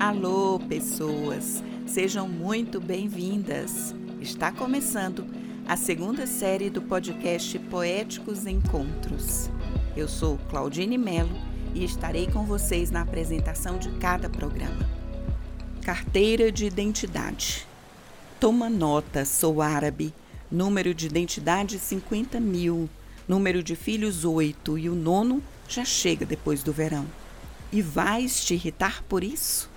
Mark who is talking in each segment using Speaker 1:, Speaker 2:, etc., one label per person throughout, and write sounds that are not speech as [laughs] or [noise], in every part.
Speaker 1: Alô, pessoas! Sejam muito bem-vindas! Está começando a segunda série do podcast Poéticos Encontros. Eu sou Claudine Melo e estarei com vocês na apresentação de cada programa. Carteira de Identidade. Toma nota, sou árabe. Número de identidade 50 mil. Número de filhos 8 e o nono já chega depois do verão. E vais te irritar por isso?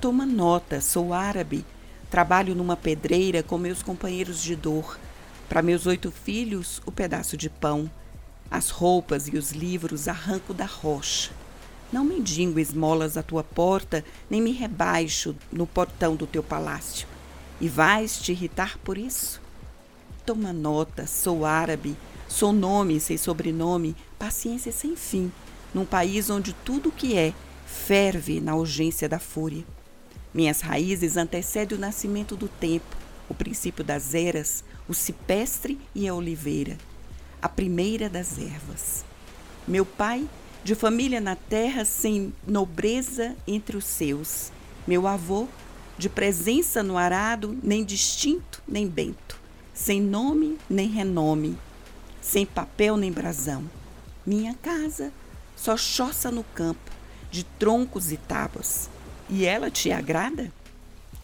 Speaker 1: Toma nota, sou árabe. Trabalho numa pedreira com meus companheiros de dor. Para meus oito filhos, o pedaço de pão. As roupas e os livros arranco da rocha. Não mendigo esmolas à tua porta, nem me rebaixo no portão do teu palácio. E vais te irritar por isso? Toma nota, sou árabe, sou nome sem sobrenome, paciência sem fim, num país onde tudo o que é ferve na urgência da fúria. Minhas raízes antecedem o nascimento do tempo, o princípio das eras, o cipestre e a oliveira, a primeira das ervas. Meu pai, de família na terra, sem nobreza entre os seus. Meu avô, de presença no arado, nem distinto nem bento, sem nome nem renome, sem papel nem brasão. Minha casa, só choça no campo, de troncos e tábuas e ela te agrada?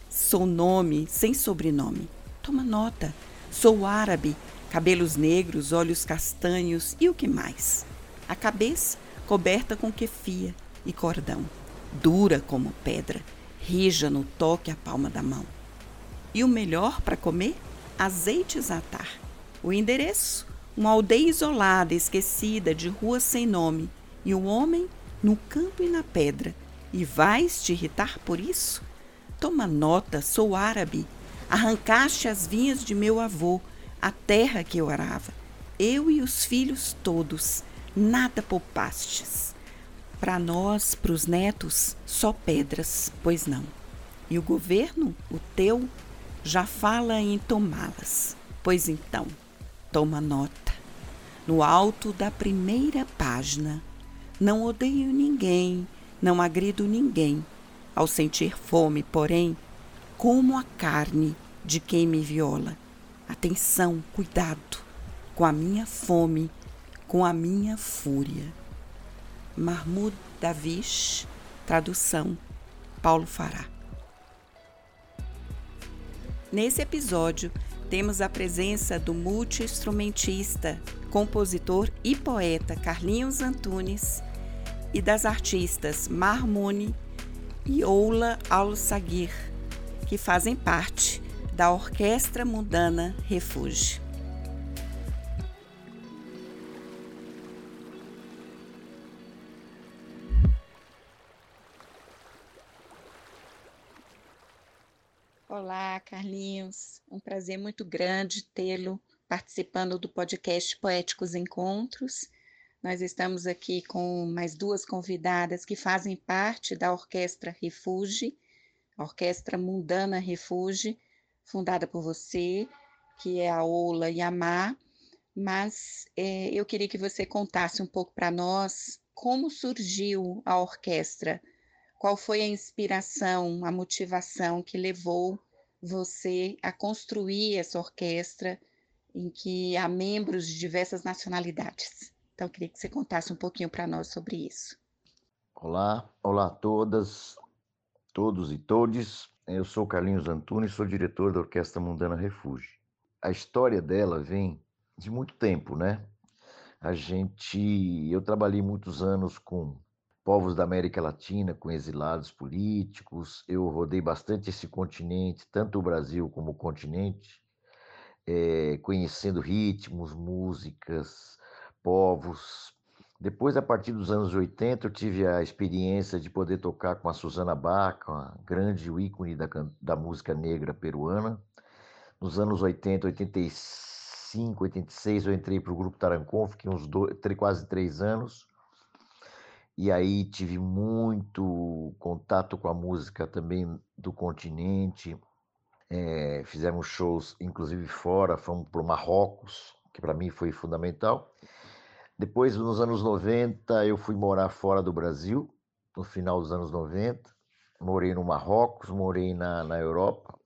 Speaker 1: Sou nome sem sobrenome. Toma nota. Sou árabe, cabelos negros, olhos castanhos e o que mais? A cabeça coberta com kefia e cordão, dura como pedra, rija no toque a palma da mão. E o melhor para comer? Azeite zatar. O endereço? Uma aldeia isolada, esquecida, de ruas sem nome, e um homem no campo e na pedra, e vais te irritar por isso? Toma nota, sou árabe. Arrancaste as vinhas de meu avô, a terra que eu arava. Eu e os filhos todos, nada poupastes. Para nós, para os netos, só pedras, pois não. E o governo, o teu, já fala em tomá-las. Pois então, toma nota. No alto da primeira página, não odeio ninguém, não agrido ninguém. Ao sentir fome, porém, como a carne de quem me viola. Atenção, cuidado com a minha fome, com a minha fúria. Mahmoud Davish, tradução Paulo Fará. Nesse episódio, temos a presença do multi-instrumentista, compositor e poeta Carlinhos Antunes e das artistas Marmoni e Oula Al-Sagir, que fazem parte da Orquestra Mundana Refúgio. Olá, Carlinhos. Um prazer muito grande tê-lo participando do podcast Poéticos Encontros nós estamos aqui com mais duas convidadas que fazem parte da Orquestra Refuge, a Orquestra Mundana Refuge, fundada por você, que é a Ola Yamá. Mas é, eu queria que você contasse um pouco para nós como surgiu a orquestra, qual foi a inspiração, a motivação que levou você a construir essa orquestra em que há membros de diversas nacionalidades. Então, queria que você contasse um pouquinho para nós sobre isso.
Speaker 2: Olá, olá a todas, todos e todes. Eu sou Carlinhos Antunes, sou diretor da Orquestra Mundana Refúgio. A história dela vem de muito tempo, né? A gente, eu trabalhei muitos anos com povos da América Latina, com exilados políticos. Eu rodei bastante esse continente, tanto o Brasil como o continente, é, conhecendo ritmos, músicas, povos. Depois, a partir dos anos 80, eu tive a experiência de poder tocar com a Susana Baca, uma grande ícone da, da música negra peruana. Nos anos 80, 85, 86, eu entrei para o Grupo Tarancon, fiquei uns dois, quase três anos. E aí tive muito contato com a música também do continente. É, fizemos shows, inclusive fora, fomos para o Marrocos, que para mim foi fundamental. Depois, nos anos 90, eu fui morar fora do Brasil, no final dos anos 90. morei no Marrocos, morei na, na Europa,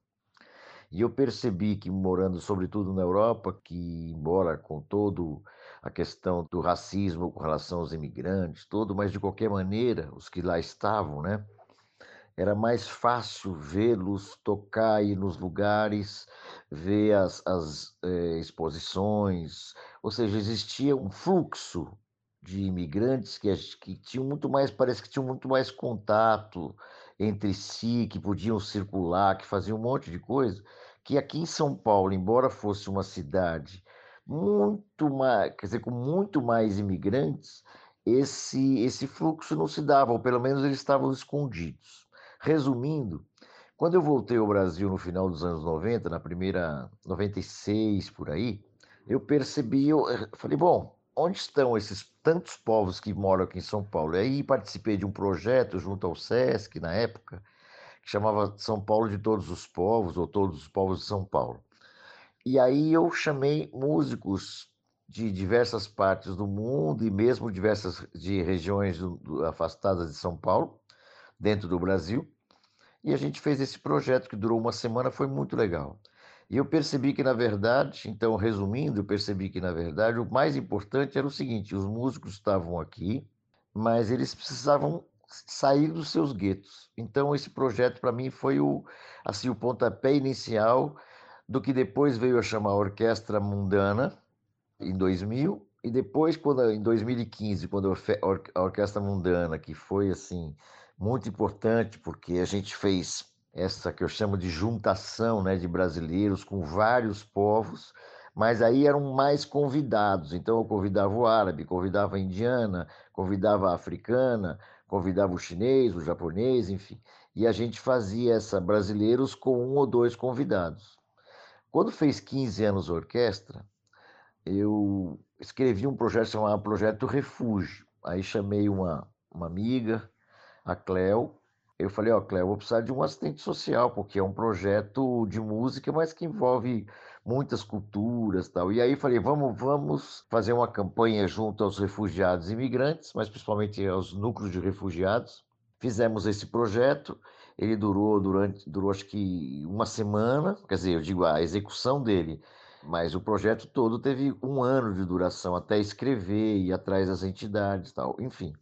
Speaker 2: e eu percebi que morando sobretudo na Europa, que embora com todo a questão do racismo com relação aos imigrantes, todo, mas de qualquer maneira, os que lá estavam, né? Era mais fácil vê-los tocar aí nos lugares, ver as, as eh, exposições, ou seja, existia um fluxo de imigrantes que, que tinham muito mais, parece que tinham muito mais contato entre si, que podiam circular, que faziam um monte de coisa, que aqui em São Paulo, embora fosse uma cidade muito mais, quer dizer, com muito mais imigrantes, esse, esse fluxo não se dava, ou pelo menos eles estavam escondidos. Resumindo, quando eu voltei ao Brasil no final dos anos 90, na primeira 96 por aí, eu percebi, eu falei, bom, onde estão esses tantos povos que moram aqui em São Paulo? E aí participei de um projeto junto ao SESC, na época, que chamava São Paulo de Todos os Povos, ou Todos os Povos de São Paulo. E aí eu chamei músicos de diversas partes do mundo e mesmo diversas de regiões afastadas de São Paulo, dentro do Brasil. E a gente fez esse projeto que durou uma semana, foi muito legal. E eu percebi que, na verdade, então, resumindo, eu percebi que, na verdade, o mais importante era o seguinte: os músicos estavam aqui, mas eles precisavam sair dos seus guetos. Então, esse projeto, para mim, foi o, assim, o pontapé inicial do que depois veio a chamar Orquestra Mundana, em 2000, e depois, quando, em 2015, quando a Orquestra Mundana, que foi, assim, muito importante, porque a gente fez essa que eu chamo de juntação né, de brasileiros com vários povos, mas aí eram mais convidados. Então eu convidava o árabe, convidava a indiana, convidava a africana, convidava o chinês, o japonês, enfim. E a gente fazia essa brasileiros com um ou dois convidados. Quando fez 15 anos a orquestra, eu escrevi um projeto chamado Projeto Refúgio. Aí chamei uma, uma amiga, a Cleo, eu falei, ó, oh, Cléo, eu vou precisar de um assistente social, porque é um projeto de música, mas que envolve muitas culturas tal. E aí falei, vamos, vamos fazer uma campanha junto aos refugiados e imigrantes, mas principalmente aos núcleos de refugiados. Fizemos esse projeto, ele durou durante, durou acho que uma semana, quer dizer, eu digo a execução dele, mas o projeto todo teve um ano de duração até escrever, ir atrás das entidades tal, enfim.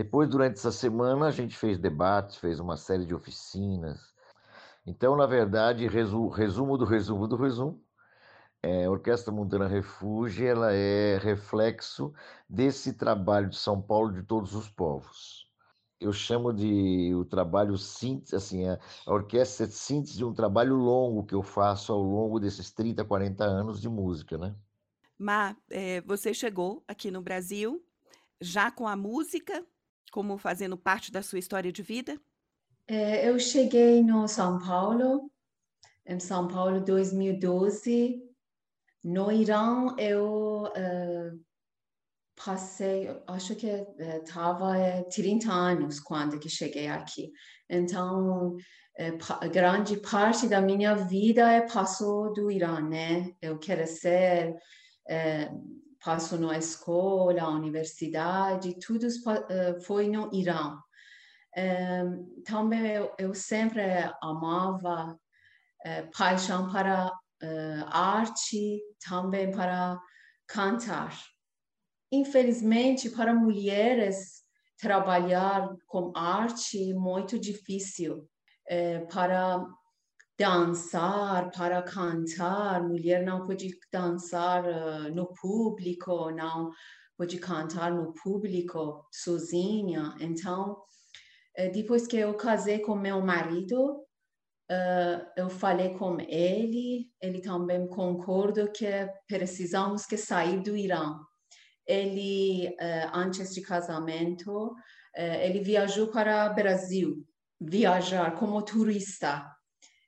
Speaker 2: Depois, durante essa semana, a gente fez debates, fez uma série de oficinas. Então, na verdade, resumo, resumo do resumo do resumo, é, a Orquestra Mundana Refúgio ela é reflexo desse trabalho de São Paulo de todos os povos. Eu chamo de o trabalho síntese, assim, a, a orquestra é síntese de um trabalho longo que eu faço ao longo desses 30, 40 anos de música, né?
Speaker 1: Má, é, você chegou aqui no Brasil já com a música como fazendo parte da sua história de vida?
Speaker 3: É, eu cheguei no São Paulo, em São Paulo 2012. No Irã, eu uh, passei, acho que estava uh, 30 anos quando que cheguei aqui. Então, uh, grande parte da minha vida é passou do Irã, né? Eu quero ser uh, passou na escola, universidade, tudo uh, foi no Irã. Um, também eu, eu, sempre amava uh, paixão para uh, arte, também para cantar. Infelizmente, para mulheres, trabalhar com arte é muito difícil. para dançar, para cantar, mulher não pode dançar uh, no público, não pode cantar no público sozinha. Então, uh, depois que eu casei com meu marido, uh, eu falei com ele, ele também concordou que precisamos que sair do Irã. Ele, antes de casamento, ele viajou para o Brasil, viajar como turista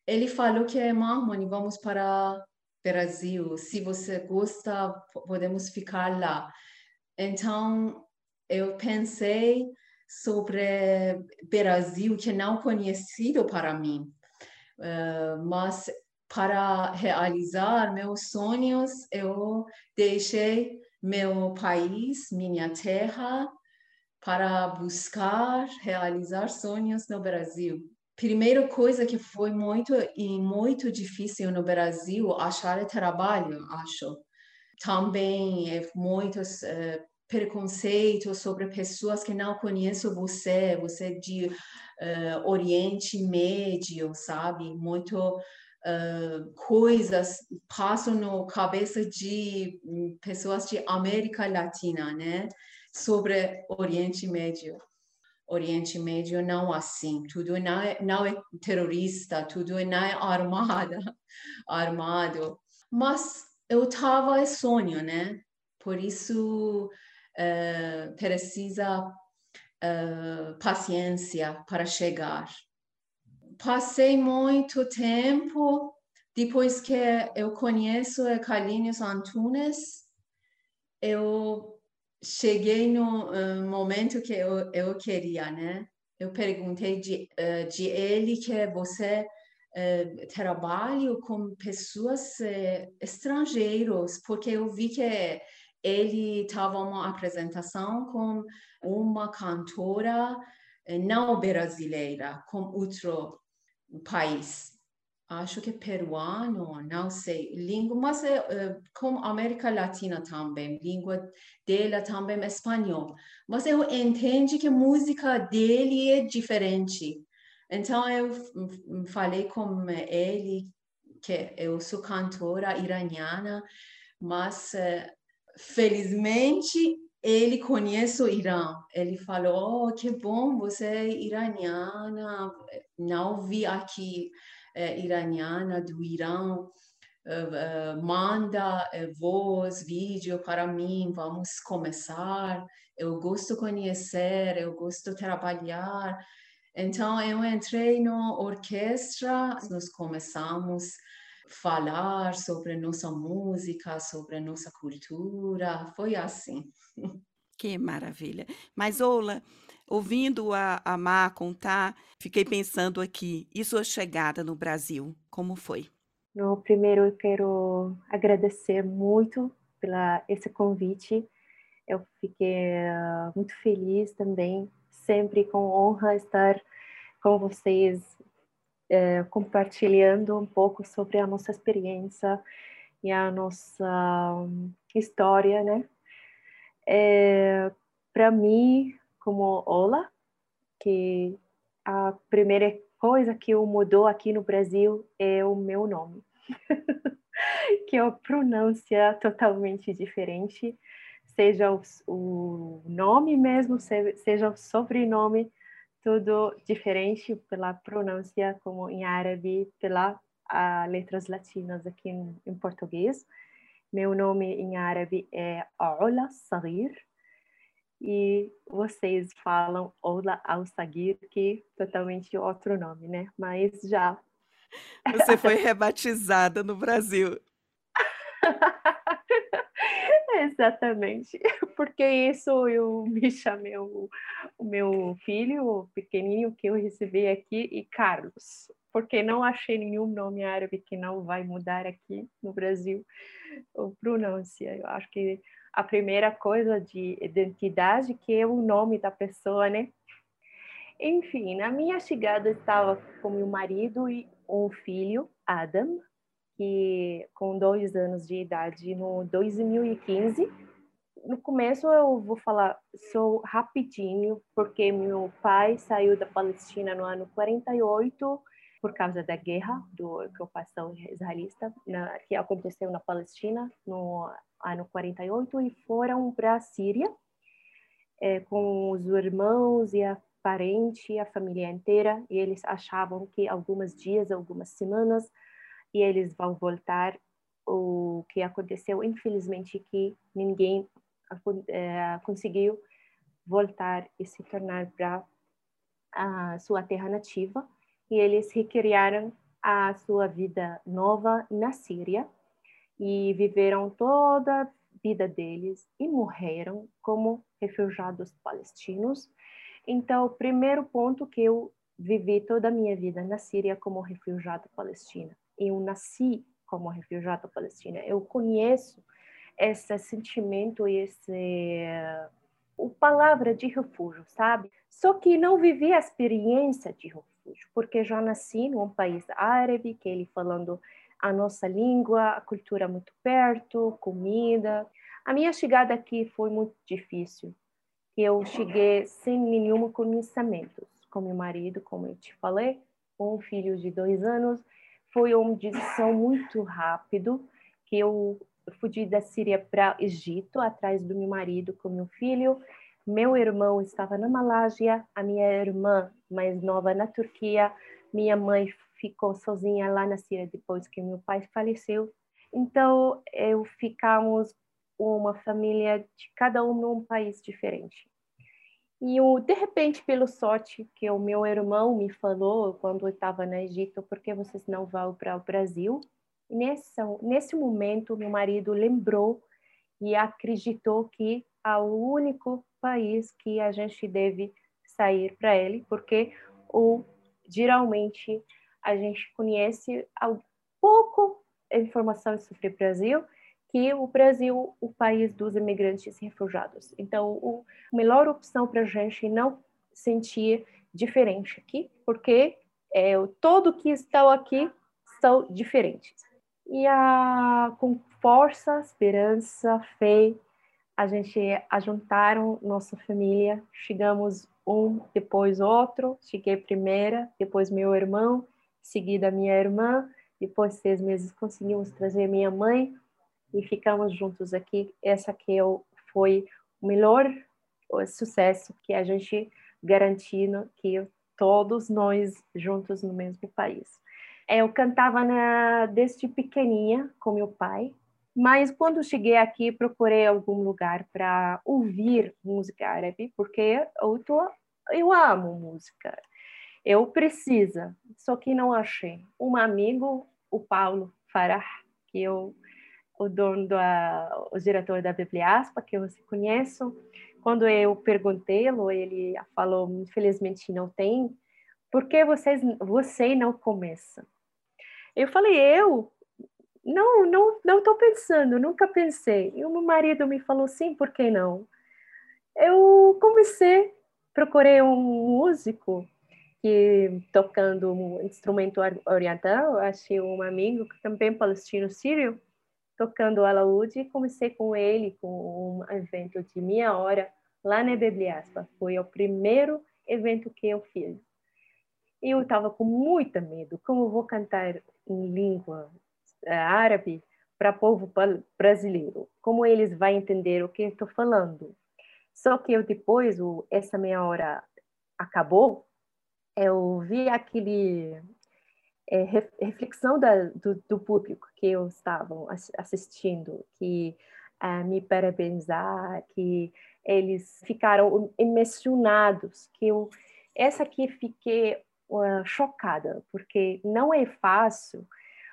Speaker 3: ele falou que é Marmoni, vamos para Brasil. Se você gosta, podemos ficar lá. Então, eu pensei sobre Brasil que não conhecido para mim, uh, mas para realizar meus sonhos, eu deixei meu país, minha terra, para buscar realizar sonhos no Brasil. Primeira coisa que foi muito e muito difícil no Brasil achar trabalho, acho. Também é muitos uh, preconceitos sobre pessoas que não conhecem você, você é de uh, Oriente Médio, sabe? Muito uh, coisas passam na cabeça de hum, pessoas de América Latina, né? Sobre Oriente Médio. Oriente Médio não assim, tudo não é, não é terrorista, tudo não é armada, [laughs] armado. Mas eu tava sonho, né? Por isso uh, precisa uh, paciência para chegar. Passei muito tempo depois que eu conheço Carlinhos Antunes, eu cheguei no uh, momento que eu, eu queria, né? Eu perguntei de, uh, de ele que você uh, trabalha com pessoas estrangeiras, porque eu vi que ele estava uma apresentação com uma cantora não brasileira, com outro país acho que peruano, não sei, língua, mas é, como América Latina também, língua dela também é espanhol. Mas eu entendo que a música dele é diferente. Então eu falei com ele que eu sou cantora iraniana, mas uh, felizmente ele conhece o Irã. Ele falou: oh, que bom, você é iraniana, não vi aqui iraniana do Irã uh, uh, manda voz, vídeo para mim, vamos começar. Eu gosto conhecer, eu gosto trabalhar. Então, eu entrei na orquestra, nós começamos falar sobre nossa música, sobre nossa cultura, foi assim.
Speaker 1: Que maravilha. Mas, Ola, ouvindo a, a Má contar, fiquei pensando aqui, e sua chegada no Brasil, como foi?
Speaker 4: No primeiro, eu quero agradecer muito pela esse convite. Eu fiquei uh, muito feliz também, sempre com honra estar com vocês, uh, compartilhando um pouco sobre a nossa experiência e a nossa um, história, né? É, Para mim, como Ola, que a primeira coisa que mudou aqui no Brasil é o meu nome, [laughs] que é a pronúncia totalmente diferente, seja o, o nome mesmo, seja o sobrenome, tudo diferente pela pronúncia, como em árabe, pelas letras latinas aqui em, em, português. Meu nome em árabe é Ola Sagir, e vocês falam Ola Al-Sagir, que é totalmente outro nome, né? Mas já.
Speaker 1: Você foi rebatizada no Brasil. [laughs]
Speaker 4: Exatamente, porque isso eu me chamei o, o, meu filho, o pequenininho que eu recebi aqui, e Carlos, porque não achei nenhum nome árabe que não vai mudar aqui no Brasil, o pronúncia. Eu acho que a primeira coisa de identidade, que é o nome da pessoa, né? Enfim, na minha chegada estava com meu marido e um filho, Adam, que com dois anos de idade, no 2015. No começo eu vou falar só rapidinho, porque meu pai saiu da Palestina no ano 48 por causa da guerra do ocupação israelita que aconteceu na Palestina no ano 48 e foram para a Síria é, com os irmãos e a parente, a família inteira, e eles achavam que alguns dias, algumas semanas, e eles vão voltar. O que aconteceu, infelizmente, que ninguém é, conseguiu voltar e se tornar para a sua terra nativa e eles recriaram a sua vida nova na Síria e viveram toda a vida deles e morreram como refugiados palestinos. Então, o primeiro ponto que eu vivi toda a minha vida na Síria como refugiada palestina. Eu nasci como refugiada palestina. Eu conheço esse sentimento e esse a palavra de refúgio, sabe? Só que não vivi a experiência de refúgio, porque já nasci num país árabe, que ele falando a nossa língua, a cultura muito perto, comida. A minha chegada aqui foi muito difícil. Eu cheguei sem nenhum conhecimento com meu marido, como eu te falei, com um filho de dois anos. Foi uma decisão muito rápido que eu fui da Síria para Egito, atrás do meu marido com meu filho. Meu irmão estava na Malásia, a minha irmã mais nova na Turquia, minha mãe ficou sozinha lá na Síria depois que meu pai faleceu. Então, eu ficamos uma família de cada um num país diferente. E o, de repente, pelo sorte que o meu irmão me falou quando eu estava no Egito, por que vocês não vão para o Brasil? E nesse momento, meu marido lembrou e acreditou que é o único país que a gente deve sair para ele, porque o, geralmente a gente conhece pouco informação sobre o Brasil, que o Brasil o país dos imigrantes e refugiados. Então, a melhor opção para a gente não sentir diferente aqui, porque é, todo que estão aqui são diferentes. E a, com força, esperança, fé, a gente ajuntaram nossa família, chegamos um depois outro, cheguei primeira, depois meu irmão, seguida minha irmã, depois seis meses conseguimos trazer minha mãe e ficamos juntos aqui. Essa que eu, foi o melhor sucesso que a gente garantiu que todos nós juntos no mesmo país. Eu cantava na, desde pequeninha com meu pai, mas quando cheguei aqui procurei algum lugar para ouvir música árabe, porque eu, tô, eu amo música. Eu preciso, só que não achei. Um amigo, o Paulo Farah, que eu o dono da, o diretor da Bibliaspa, que eu conheço, quando eu perguntei-lo, ele falou, infelizmente não tem, por que vocês, você não começa? Eu falei, eu? Não, não, não estou pensando, nunca pensei. E o meu marido me falou, sim, por que não? Eu comecei, procurei um músico que tocando um instrumento oriental, achei um amigo que também palestino sírio, tocando alaúde e comecei com ele com um evento de meia hora lá na Bibliaspa. Foi o primeiro evento que eu fiz. E eu estava com muita medo, como vou cantar em língua eh, árabe para povo brasileiro? Como eles vão entender o que estou falando? Só que eu depois, essa meia hora acabou, eu vi aquele é, reflexão da, do, do, público que eu estava assistindo, que é, me parabenizar, que eles ficaram emocionados, que eu essa aqui fiquei uh, chocada, porque não é fácil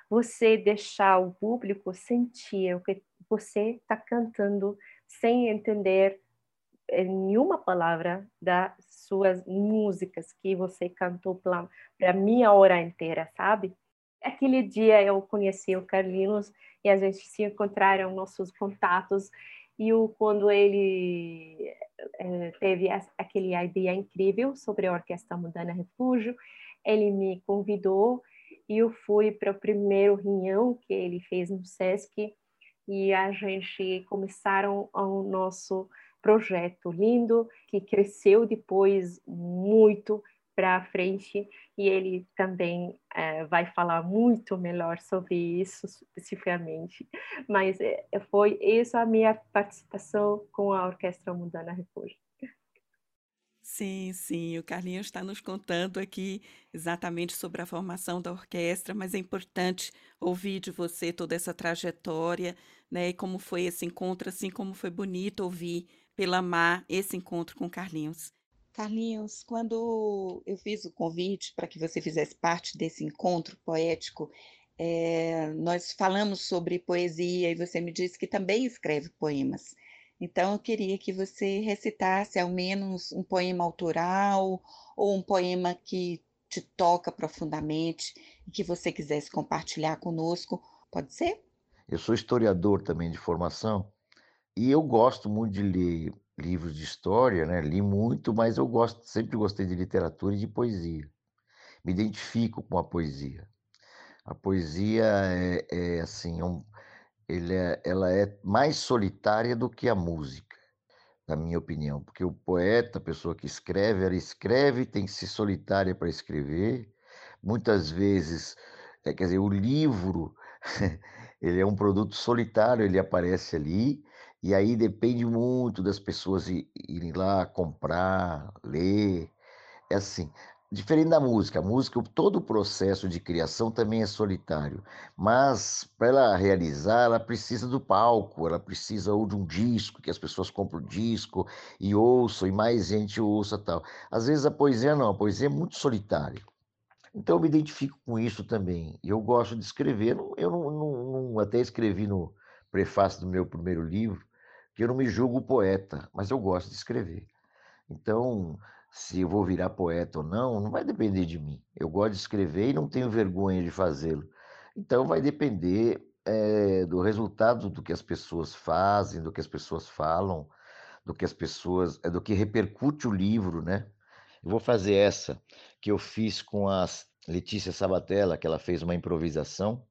Speaker 4: você deixar o público sentir o que você está cantando sem entender nenhuma palavra das suas músicas que você cantou para minha hora inteira, sabe? Aquele dia eu conheci o Carlinhos e a gente se encontraram nossos contatos e o, quando ele é, teve aquele ideia incrível sobre a Orquestra Mudana Refúgio, ele me convidou e eu fui para o primeiro reunião que ele fez no Sesc e a gente começaram o nosso projeto lindo que cresceu depois muito para frente e ele também é, vai falar muito melhor sobre isso especificamente. Mas é, foi essa a minha participação com a Orquestra Mundana Refúgio.
Speaker 1: Sim, sim, o Carlinhos está nos contando aqui exatamente sobre a formação da orquestra, mas é importante ouvir de você toda essa trajetória, né, e como foi esse encontro, assim como foi bonito ouvir pela Mar esse encontro com Carlinhos. Carlinhos, quando eu fiz o convite para que você fizesse parte desse encontro poético, é, nós falamos sobre poesia e você me disse que também escreve poemas. Então, eu queria que você recitasse ao menos um poema autoral ou um poema que te toca profundamente e que você quisesse compartilhar conosco. Pode ser?
Speaker 2: Eu sou historiador também de formação e eu gosto muito de ler livros de história, né? Li muito, mas eu gosto, sempre gostei de literatura e de poesia. Me identifico com a poesia. A poesia é, é assim, é um, é, ela é mais solitária do que a música, na minha opinião, porque o poeta, a pessoa que escreve, ela escreve, tem que ser solitária para escrever. Muitas vezes, é, quer dizer, o livro, [laughs] ele é um produto solitário, ele aparece ali, e aí depende muito das pessoas irem lá comprar, ler. É assim, diferente da música. A música, todo o processo de criação também é solitário, mas para ela realizar, ela precisa do palco, ela precisa ou de um disco, que as pessoas compram o disco e ouçam, e mais gente ouça tal. Às vezes a poesia não, a poesia é muito solitária. Então eu me identifico com isso também. Eu gosto de escrever, eu não, não, não até escrevi no prefácio do meu primeiro livro, que eu não me julgo poeta, mas eu gosto de escrever. Então, se eu vou virar poeta ou não, não vai depender de mim. Eu gosto de escrever e não tenho vergonha de fazê-lo. Então, vai depender é, do resultado do que as pessoas fazem, do que as pessoas falam, do que as pessoas, é, do que repercute o livro, né? Eu vou fazer essa que eu fiz com a Letícia Sabatella, que ela fez uma improvisação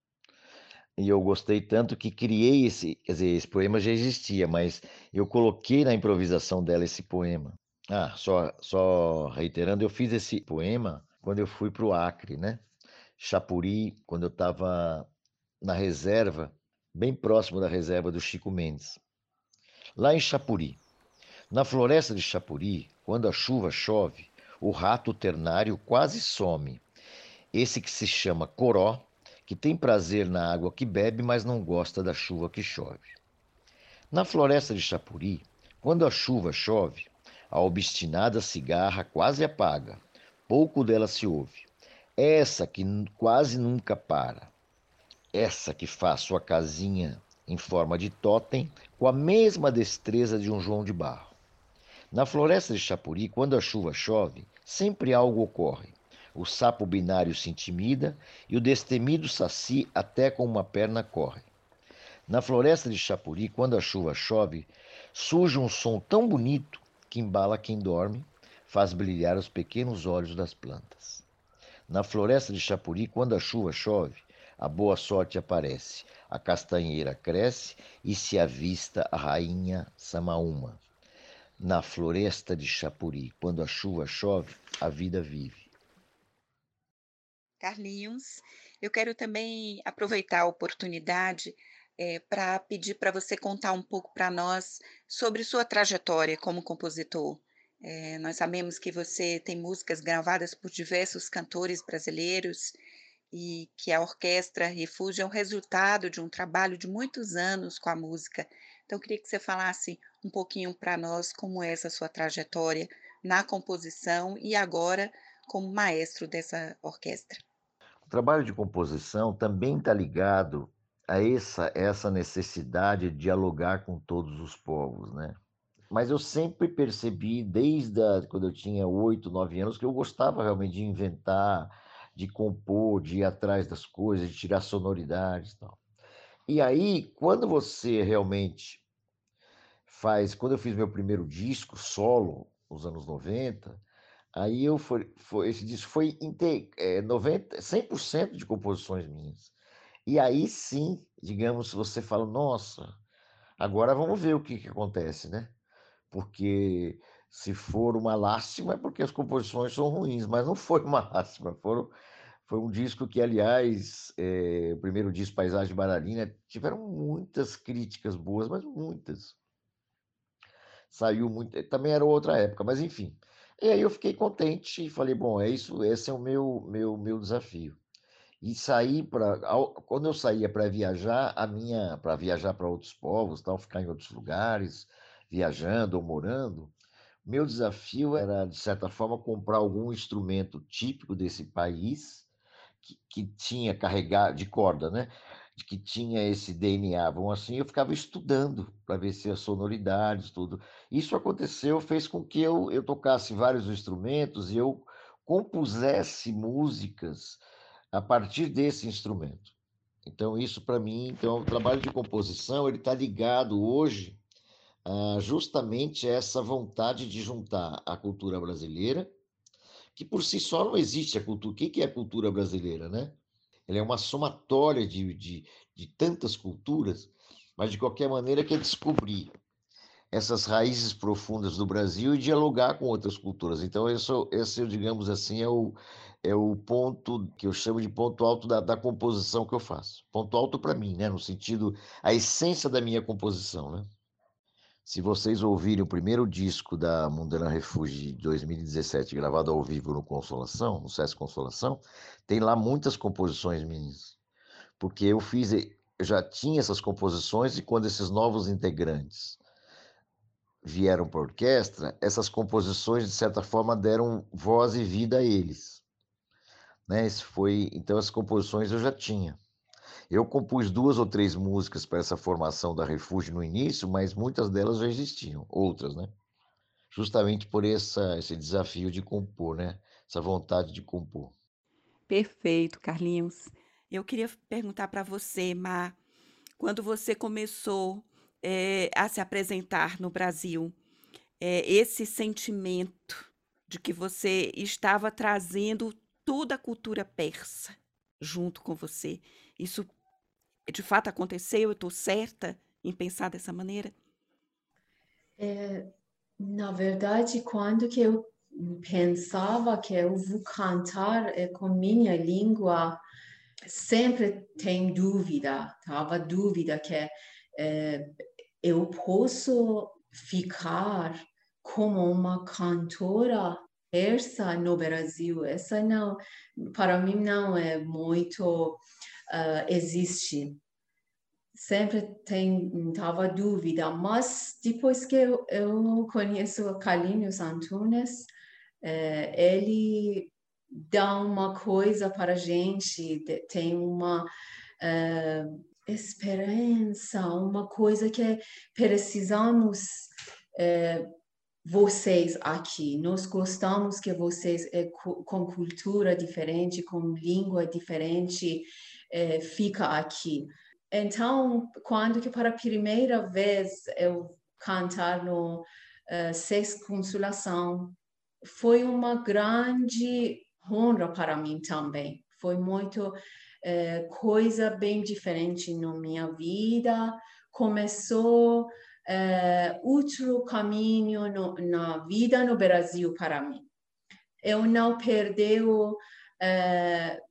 Speaker 2: e eu gostei tanto que criei esse, quer dizer, esse poema já existia, mas eu coloquei na improvisação dela esse poema. Ah, só, só reiterando, eu fiz esse poema quando eu fui para o Acre, né? Chapuri, quando eu estava na reserva, bem próximo da reserva do Chico Mendes. Lá em Chapuri, na floresta de Chapuri, quando a chuva chove, o rato ternário quase some. Esse que se chama coró que tem prazer na água que bebe, mas não gosta da chuva que chove. Na floresta de Chapuri, quando a chuva chove, a obstinada cigarra quase apaga, pouco dela se ouve. Essa que quase nunca para, essa que faz sua casinha em forma de totem com a mesma destreza de um João de Barro. Na floresta de Chapuri, quando a chuva chove, sempre algo ocorre. O sapo binário se intimida e o destemido saci até com uma perna corre. Na floresta de Chapuri, quando a chuva chove, surge um som tão bonito que embala quem dorme, faz brilhar os pequenos olhos das plantas. Na floresta de Chapuri, quando a chuva chove, a boa sorte aparece, a castanheira cresce e se avista a rainha Samaúma. Na floresta de Chapuri, quando a chuva chove, a vida vive.
Speaker 1: Carlinhos. Eu quero também aproveitar a oportunidade é, eh, para pedir para você contar um pouco para nós sobre sua trajetória como compositor. É, nós sabemos que você tem músicas gravadas por diversos cantores brasileiros e que a Orquestra Refúgio é o resultado de um trabalho de muitos anos com a música. Então, eu queria que você falasse um pouquinho para nós como é essa sua trajetória na composição e agora como maestro dessa orquestra.
Speaker 2: O trabalho de composição também está ligado a essa, essa necessidade de dialogar com todos os povos, né? Mas eu sempre percebi, desde a, quando eu tinha oito, nove anos, que eu gostava realmente de inventar, de compor, de ir atrás das coisas, de tirar sonoridades e tal. E aí, quando você realmente faz... Quando eu fiz meu primeiro disco solo, nos anos 90, Aí eu foi, foi esse disco foi inte, é, 90, 100% de composições minhas. E aí sim, digamos, você fala, nossa, agora vamos ver o que, que acontece, né? Porque se for uma lástima é porque as composições são ruins, mas não foi uma [laughs] lástima, foram, foi um disco que, aliás, é, o primeiro disco, Paisagem Bararina, tiveram muitas críticas boas, mas muitas. Saiu muito, também era outra época, mas enfim. E aí eu fiquei contente e falei, bom, é isso, esse é o meu meu meu desafio. E sair para quando eu saía para viajar, a minha para viajar para outros povos, tal, ficar em outros lugares, viajando ou morando, meu desafio era de certa forma comprar algum instrumento típico desse país que, que tinha carregar de corda, né? Que tinha esse DNA, vamos assim, eu ficava estudando para ver se as sonoridades, tudo. Isso aconteceu, fez com que eu, eu tocasse vários instrumentos e eu compusesse músicas a partir desse instrumento. Então, isso para mim, então, o trabalho de composição, ele está ligado hoje ah, justamente essa vontade de juntar a cultura brasileira, que por si só não existe a cultura. O que é a cultura brasileira, né? Ela é uma somatória de, de, de tantas culturas, mas de qualquer maneira quer descobrir essas raízes profundas do Brasil e dialogar com outras culturas. Então, esse, esse digamos assim, é o, é o ponto que eu chamo de ponto alto da, da composição que eu faço. Ponto alto para mim, né? no sentido, a essência da minha composição. Né? Se vocês ouvirem o primeiro disco da Mundana Refúgio de 2017, gravado ao vivo no Consolação, no SESC Consolação, tem lá muitas composições minhas. Porque eu fiz, eu já tinha essas composições e quando esses novos integrantes vieram para a orquestra, essas composições, de certa forma, deram voz e vida a eles. Né? Esse foi, então, as composições eu já tinha. Eu compus duas ou três músicas para essa formação da Refúgio no início, mas muitas delas já existiam, outras, né? Justamente por essa, esse desafio de compor, né? Essa vontade de compor.
Speaker 1: Perfeito, Carlinhos. Eu queria perguntar para você, Mar, quando você começou é, a se apresentar no Brasil, é, esse sentimento de que você estava trazendo toda a cultura persa junto com você, isso de fato aconteceu? Eu estou certa em pensar dessa maneira?
Speaker 3: É, na verdade, quando que eu pensava que eu vou cantar é, com minha língua, sempre tem dúvida, tava dúvida que é, eu posso ficar como uma cantora persa no Brasil. Essa não, para mim não é muito uh, existe. Sempre tem tava dúvida, mas depois que eu, eu conheço o Carlinhos Antunes, uh, ele dá uma coisa para a gente, tem uma uh, esperança, uma coisa que precisamos uh, vocês aqui. Nós gostamos que vocês é, com cultura diferente, com língua diferente, é, fica aqui. Então, quando que para a primeira vez eu cantar no uh, Sex Consolação, foi uma grande honra para mim também. Foi muito uh, coisa bem diferente na minha vida. Começou uh, outro caminho no, na vida no Brasil para mim. Eu não perdeu uh,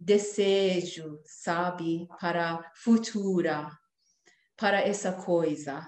Speaker 3: desejo, sabe, para futura, para essa coisa.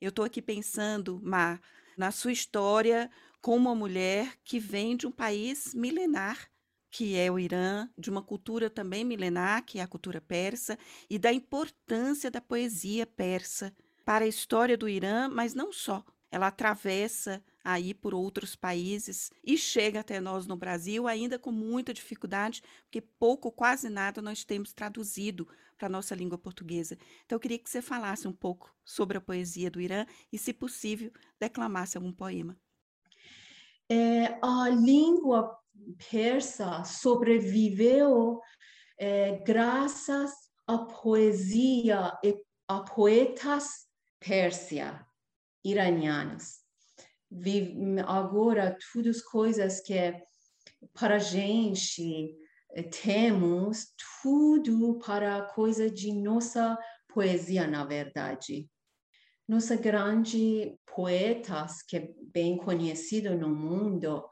Speaker 1: Eu estou aqui pensando, Mar, na sua história como uma mulher que vem de um país milenar, que é o Irã, de uma cultura também milenar, que é a cultura persa, e da importância da poesia persa para a história do Irã, mas não só. Ela atravessa aí por outros países e chega até nós no Brasil ainda com muita dificuldade, porque pouco, quase nada nós temos traduzido para a nossa língua portuguesa. Então eu queria que você falasse um pouco sobre a poesia do Irã e, se possível, declamasse algum poema.
Speaker 3: É, a língua persa sobreviveu é, graças à poesia e a poetas pérsia iranianos agora todas as coisas que para a gente eh, temos tudo para coisa de nossa poesia, na verdade. Nossa grande poetas, que é bem conhecido no mundo,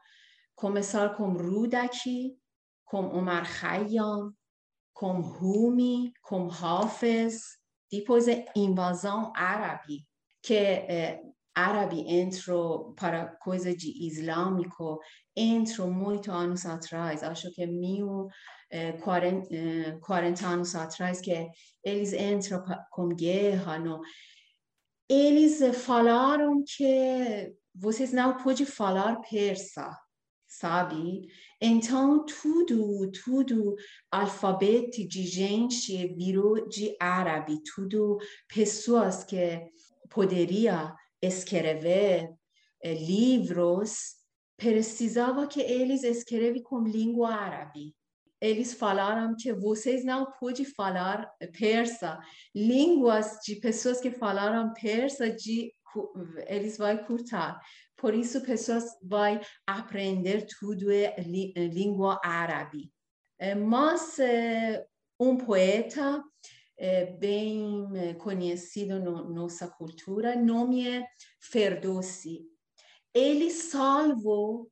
Speaker 3: começar com Rudaki, com Omar Khayyam, com Rumi, com Hafez, depois a invasão árabe, que é, árabe entrou para coisa de islâmico, entrou muito anos atrás, acho que é mil eh, 40, eh, 40 anos atrás, que eles entram com guerra. No, eles falaram que vocês não podem falar persa, sabe? Então, tudo, tudo, alfabeto de gente virou de árabe, tudo pessoas que poderia escrever eh, livros, precisava que eles escrevem com língua árabe. Eles falaram que vocês não podem falar persa, línguas de pessoas que falaram persa de eles vão curtar. Por isso, pessoas vão aprender tudo língua árabe. É, mas é, um poeta é, bem conhecido na no, nossa cultura, nome é Ferdowsi. Ele salvou,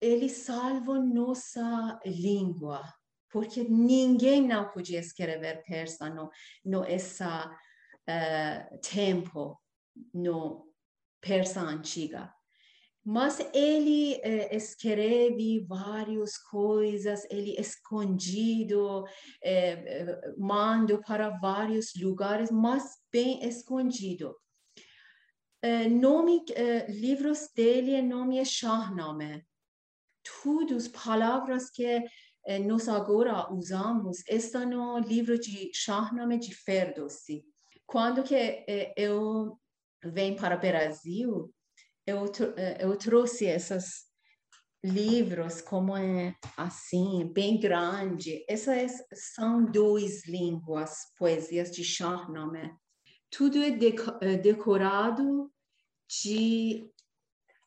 Speaker 3: ele salvou nossa língua, porque ninguém não podia escrever persa no, no essa uh, tempo, no persa antiga. Mas ele eh, escreve várias coisas, ele escondido, eh, manda para vários lugares, mas bem escondido. Uh, nome, livros dele, nome é Shahnameh. Todas as palavras que nós agora usamos estão no livro de Shahnameh de Ferdowsi. Quando que eu venho para o Brasil, eu, eu trouxe esses livros como é assim, bem grande. Essas são duas línguas, poesias de Shahnameh. Tudo é decorado de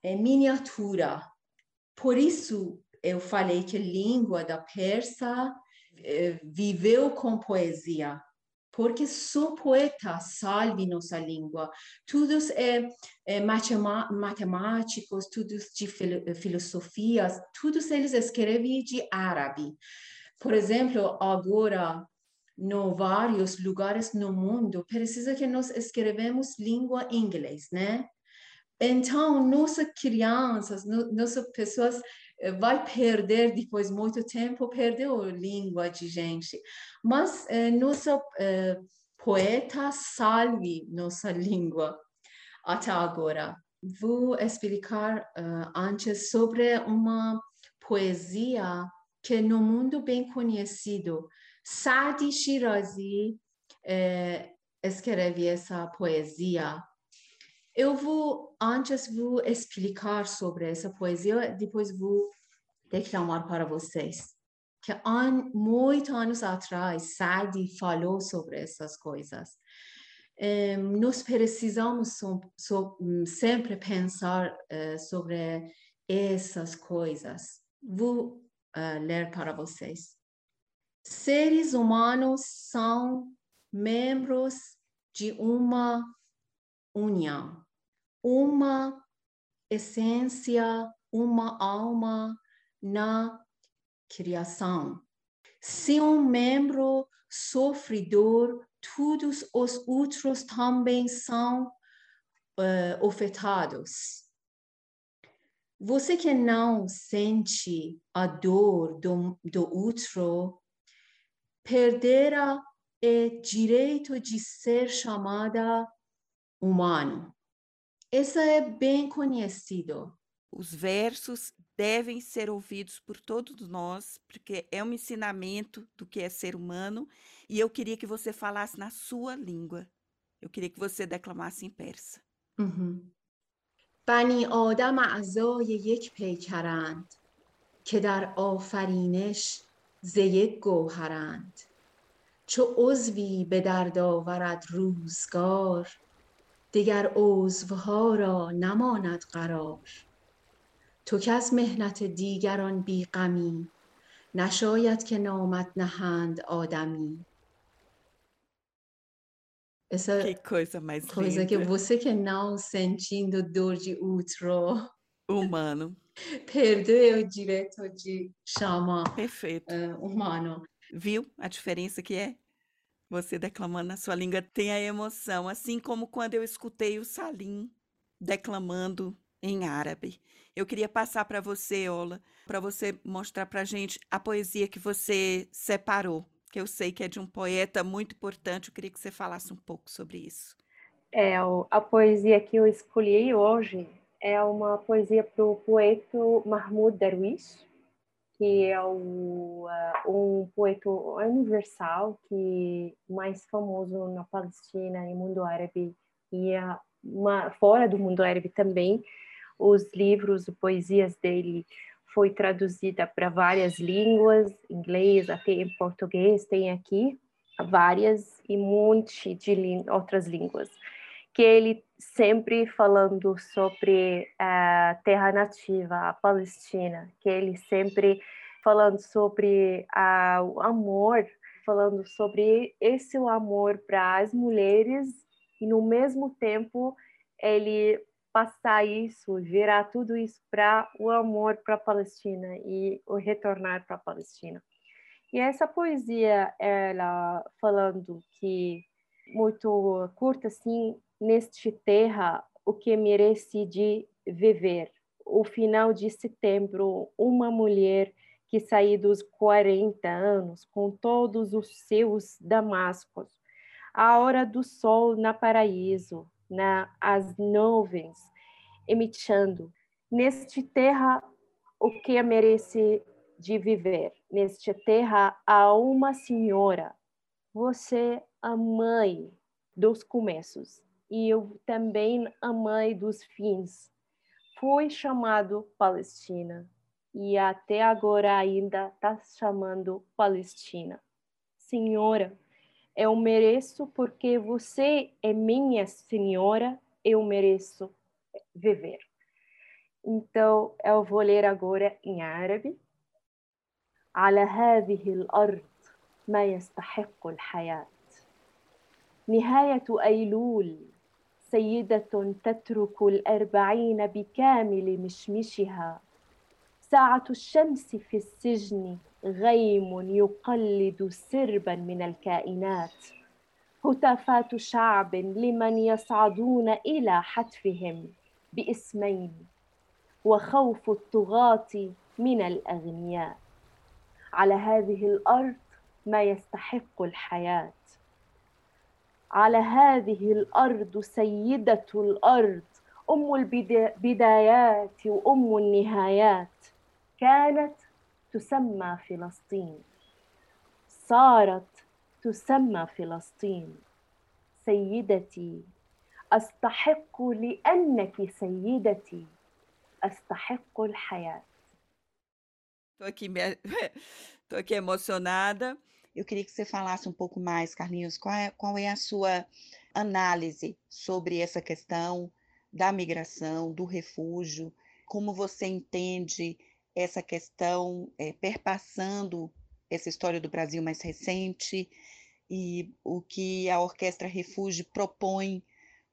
Speaker 3: é, miniatura. Por isso eu falei que a língua da persa é, viveu com poesia, porque só poeta salve nossa língua. Todos é, é matemáticos, todos de fil filosofias, todos eles escrevem de árabe. Por exemplo, agora no vários lugares no mundo precisa que nós escrevemos língua inglês, né? Então, nossas crianças, nossas pessoas eh, vai perder depois muito tempo, perdeu a língua de gente. Mas eh, nosso eh, poeta salve nossa língua até agora. Vou explicar uh, antes sobre uma poesia que no mundo bem conhecido, Sadi Shirazi eh, escreve essa poesia eu vou, antes vou explicar sobre essa poesia, depois vou declamar para vocês. Que an, muitos anos atrás, Sadi falou sobre essas coisas. Nós precisamos so, so, sempre pensar uh, sobre essas coisas. Vou uh, ler para vocês. Seres humanos são membros de uma união uma essência, uma alma na criação. Se um membro sofredor, todos os outros também são uh, afetados. Você que não sente a dor do, do outro, perderá o direito de ser chamada humano. Essa é bem conhecido.
Speaker 1: Os versos devem ser ouvidos por todos nós, porque é um ensinamento do que é ser humano, e eu queria que você falasse na sua língua. Eu queria que você declamasse em persa.
Speaker 3: بنی آدم اعضای یک پیکرند که در آفرینش ز یک گوهرند چو عضوی به درد آورد روزگار دیگر عضوها را نماند قرار تو که از محنت دیگران بی غمی نشاید که نامت نهند آدمی
Speaker 1: Essa que coisa mais
Speaker 3: coisa
Speaker 1: linda.
Speaker 3: que você que não sentindo dor de
Speaker 1: humano
Speaker 3: perdeu o direito de chamar
Speaker 1: perfeito
Speaker 3: uh, humano
Speaker 1: viu a diferença que é você declamando na sua língua tem a emoção, assim como quando eu escutei o Salim declamando em árabe. Eu queria passar para você, Ola, para você mostrar para a gente a poesia que você separou, que eu sei que é de um poeta muito importante. Eu queria que você falasse um pouco sobre isso.
Speaker 4: É, a poesia que eu escolhi hoje é uma poesia para o poeta Mahmoud Darwish, que é o, uh, um poeta universal que mais famoso na Palestina e mundo árabe e uh, uma, fora do mundo árabe também. Os livros, poesias dele foi traduzida para várias línguas, inglês, até em português tem aqui várias e um monte de outras línguas que ele sempre falando sobre a terra nativa, a Palestina, que ele sempre falando sobre a, o amor, falando sobre esse amor para as mulheres e no mesmo tempo ele passar isso, virar tudo isso para o amor para a Palestina e o retornar para a Palestina. E essa poesia, ela falando que muito curta assim, neste terra o que merece de viver. O final de setembro, uma mulher que saiu dos 40 anos com todos os seus damascos, a hora do sol na paraíso, na as nuvens emitindo. Neste terra o que merece de viver. Neste terra há uma senhora, você a mãe dos começos e eu também a mãe dos fins. Foi chamado Palestina e até agora ainda está chamando Palestina. Senhora, eu mereço porque você é minha senhora, eu mereço viver. Então, eu vou ler agora em árabe. على هذه الأرض ما يستحق الحياة نهاية أيلول سيدة تترك الأربعين بكامل مشمشها. ساعة الشمس في السجن غيم يقلد سربا من الكائنات. هتافات شعب لمن يصعدون إلى حتفهم باسمين. وخوف الطغاة من الأغنياء. على هذه الأرض ما يستحق الحياة. على هذه الأرض سيدة الأرض أم البدايات وأم النهايات. كانت تسمى فلسطين. صارت تسمى فلسطين. سيدتي أستحق لأنك سيدتي. أستحق الحياة.
Speaker 1: Estou aqui, [laughs] tô aqui emocionada. Eu queria que você falasse um pouco mais, Carlinhos, qual é, qual é a sua análise sobre essa questão da migração, do refúgio, como você entende essa questão é, perpassando essa história do Brasil mais recente e o que a Orquestra Refúgio propõe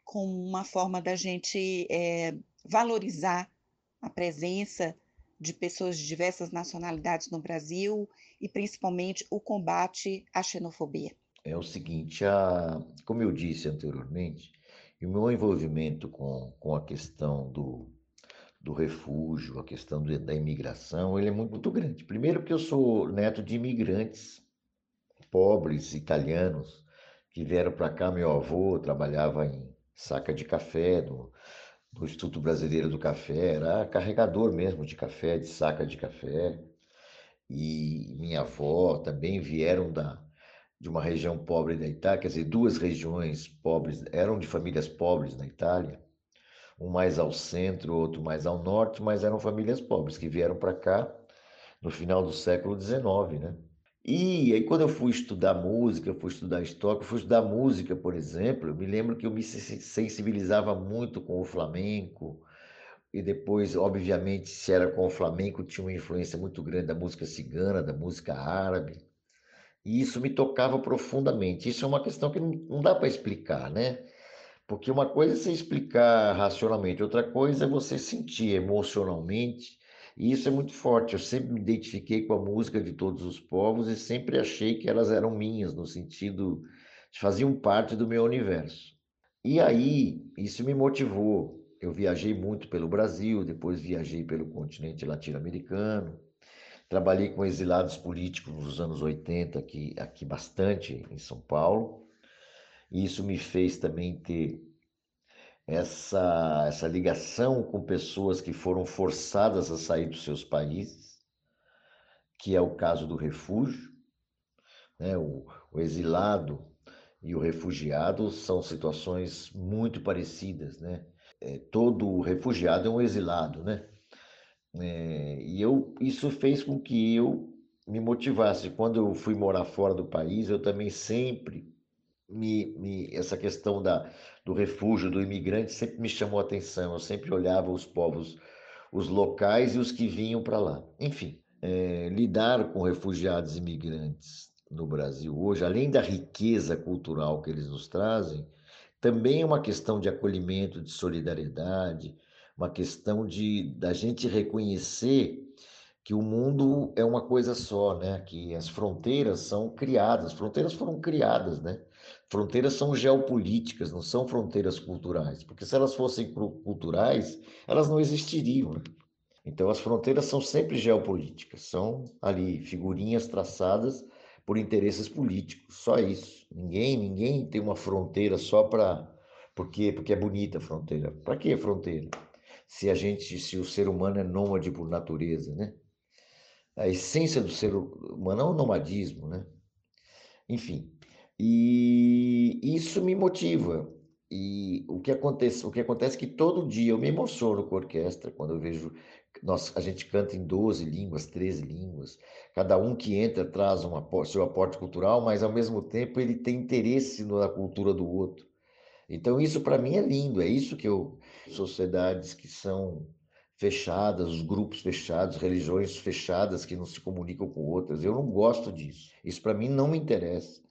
Speaker 1: como uma forma da gente é, valorizar a presença de pessoas de diversas nacionalidades no Brasil e principalmente o combate à xenofobia.
Speaker 2: É o seguinte, a, como eu disse anteriormente, o meu envolvimento com, com a questão do, do refúgio, a questão da imigração, ele é muito, muito grande. Primeiro porque eu sou neto de imigrantes pobres italianos que vieram para cá. Meu avô trabalhava em saca de café no, no Instituto Brasileiro do Café, era carregador mesmo de café, de saca de café. E minha avó também vieram da, de uma região pobre da Itália, quer dizer, duas regiões pobres, eram de famílias pobres na Itália um mais ao centro, outro mais ao norte, mas eram famílias pobres que vieram para cá no final do século XIX, né? E aí quando eu fui estudar música, fui estudar história, fui estudar música, por exemplo, eu me lembro que eu me sensibilizava muito com o flamenco, e depois, obviamente, se era com o flamenco, tinha uma influência muito grande da música cigana, da música árabe, e isso me tocava profundamente. Isso é uma questão que não dá para explicar, né? Porque uma coisa é você explicar racionalmente, outra coisa é você sentir emocionalmente, e isso é muito forte. Eu sempre me identifiquei com a música de todos os povos e sempre achei que elas eram minhas, no sentido de faziam parte do meu universo. E aí, isso me motivou. Eu viajei muito pelo Brasil, depois viajei pelo continente latino-americano, trabalhei com exilados políticos nos anos 80 aqui, aqui bastante em São Paulo. E isso me fez também ter essa, essa ligação com pessoas que foram forçadas a sair dos seus países, que é o caso do refúgio. Né? O, o exilado e o refugiado são situações muito parecidas. Né? É, todo refugiado é um exilado. Né? É, e eu, isso fez com que eu me motivasse. Quando eu fui morar fora do país, eu também sempre me, me, essa questão da, do refúgio, do imigrante, sempre me chamou a atenção. Eu sempre olhava os povos, os locais e os que vinham para lá. Enfim, é, lidar com refugiados e imigrantes no Brasil hoje, além da riqueza cultural que eles nos trazem, também é uma questão de acolhimento, de solidariedade, uma questão de da gente reconhecer que o mundo é uma coisa só, né? Que as fronteiras são criadas, fronteiras foram criadas, né? Fronteiras são geopolíticas, não são fronteiras culturais, porque se elas fossem culturais, elas não existiriam. Né? Então as fronteiras são sempre geopolíticas, são ali figurinhas traçadas por interesses políticos, só isso. Ninguém, ninguém tem uma fronteira só para porque porque é bonita a fronteira. Para que fronteira? Se a gente, se o ser humano é nômade por natureza, né? A essência do ser humano é o nomadismo, né? Enfim, e isso me motiva. E o que acontece, o que acontece é que todo dia eu me emociono com a orquestra quando eu vejo nós, a gente canta em 12 línguas, 13 línguas. Cada um que entra traz uma, seu aporte cultural, mas ao mesmo tempo ele tem interesse na cultura do outro. Então isso para mim é lindo, é isso que eu sociedades que são fechadas, os grupos fechados, religiões fechadas que não se comunicam com outras. Eu não gosto disso. Isso para mim não me interessa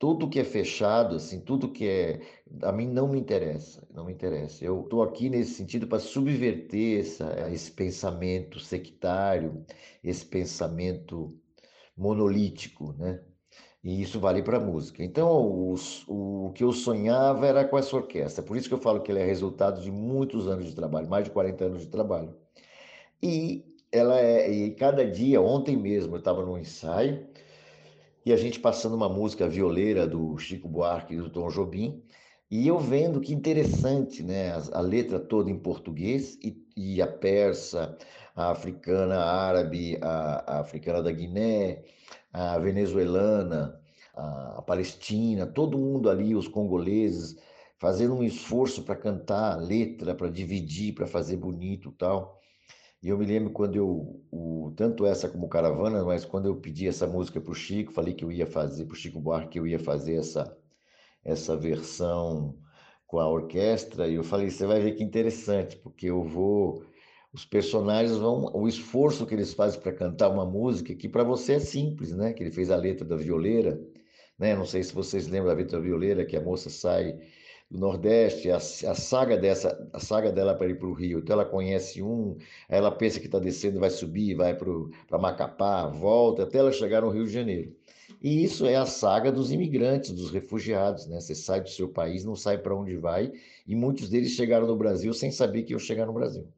Speaker 2: tudo que é fechado, assim, tudo que é. A mim não me interessa, não me interessa. Eu estou aqui nesse sentido para subverter essa, esse pensamento sectário, esse pensamento monolítico, né? E isso vale para a música. Então, os, o que eu sonhava era com essa orquestra. Por isso que eu falo que ela é resultado de muitos anos de trabalho, mais de 40 anos de trabalho. E ela é, e cada dia, ontem mesmo, eu estava num ensaio e a gente passando uma música violeira do Chico Buarque e do Tom Jobim, e eu vendo que interessante, né? A, a letra toda em português e, e, a persa, a africana, a árabe, a, a africana da Guiné, a venezuelana, a, a palestina, todo mundo ali, os congoleses, fazendo um esforço para cantar a letra, para dividir, para fazer bonito tal. E eu me lembro quando eu, o, tanto essa como Caravana, mas quando eu pedi essa música para o Chico, falei que eu ia fazer, para o Chico Buarque, que eu ia fazer essa, essa versão com a orquestra, e eu falei, você vai ver que interessante, porque eu vou, os personagens vão, o esforço que eles fazem para cantar uma música, que para você é simples, né? Que ele fez a letra da violeira, né? Não sei se vocês lembram da letra da violeira, que a moça sai do Nordeste, a, a saga dessa, a saga dela para ir para o Rio. Então ela conhece um, ela pensa que está descendo, vai subir, vai para Macapá, volta, até ela chegar no Rio de Janeiro. E isso é a saga dos imigrantes, dos refugiados, né? Você sai do seu país, não sai para onde vai, e muitos deles chegaram no Brasil sem saber que iam chegar no Brasil.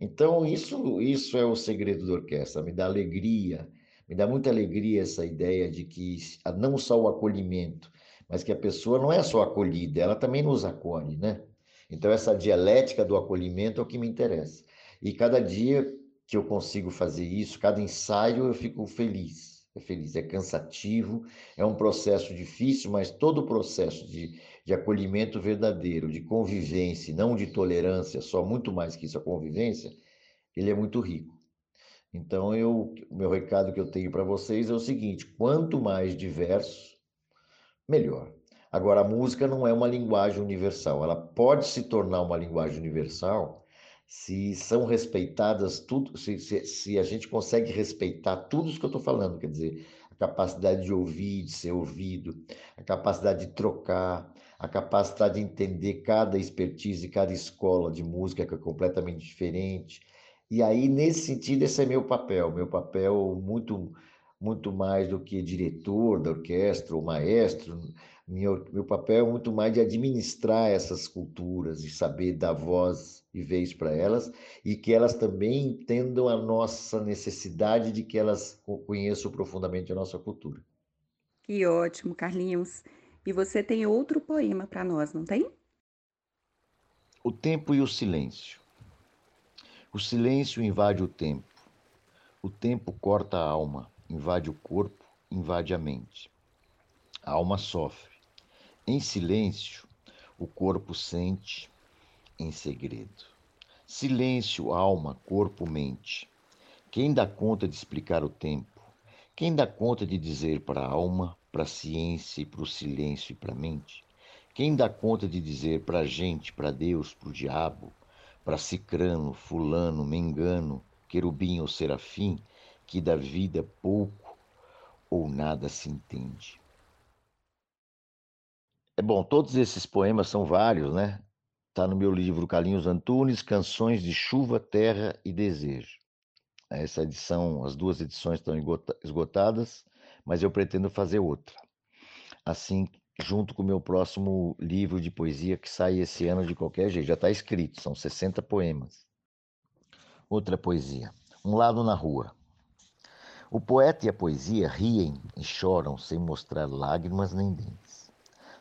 Speaker 2: Então, isso, isso é o segredo da orquestra, me dá alegria, me dá muita alegria essa ideia de que não só o acolhimento, mas que a pessoa não é só acolhida, ela também nos acolhe, né? Então, essa dialética do acolhimento é o que me interessa. E cada dia que eu consigo fazer isso, cada ensaio, eu fico feliz. É feliz, é cansativo, é um processo difícil, mas todo o processo de, de acolhimento verdadeiro, de convivência, não de tolerância, só muito mais que isso, a convivência, ele é muito rico. Então, eu, o meu recado que eu tenho para vocês é o seguinte: quanto mais diverso, melhor. Agora, a música não é uma linguagem universal. Ela pode se tornar uma linguagem universal se são respeitadas tudo, se, se, se a gente consegue respeitar tudo isso que eu estou falando, quer dizer, a capacidade de ouvir, de ser ouvido, a capacidade de trocar, a capacidade de entender cada expertise, cada escola de música que é completamente diferente. E aí, nesse sentido, esse é meu papel, meu papel muito muito mais do que diretor da orquestra ou maestro. Meu, meu papel é muito mais de administrar essas culturas e saber dar voz e vez para elas e que elas também entendam a nossa necessidade de que elas conheçam profundamente a nossa cultura.
Speaker 1: Que ótimo, Carlinhos. E você tem outro poema para nós, não tem?
Speaker 2: O tempo e o silêncio. O silêncio invade o tempo. O tempo corta a alma invade o corpo, invade a mente. A alma sofre. Em silêncio, o corpo sente em segredo. Silêncio, alma, corpo, mente. Quem dá conta de explicar o tempo? Quem dá conta de dizer para a alma para a ciência e para o silêncio e para a mente? Quem dá conta de dizer para a gente, para Deus, para o diabo, para Cicrano, Fulano, Mengano, Querubim ou Serafim, que da vida pouco ou nada se entende? É bom, todos esses poemas são vários, né? Está no meu livro Carlinhos Antunes, Canções de Chuva, Terra e Desejo. Essa edição, as duas edições estão esgotadas, mas eu pretendo fazer outra. Assim, junto com o meu próximo livro de poesia que sai esse ano de qualquer jeito. Já está escrito, são 60 poemas. Outra poesia. Um lado na rua. O poeta e a poesia riem e choram sem mostrar lágrimas nem dentes.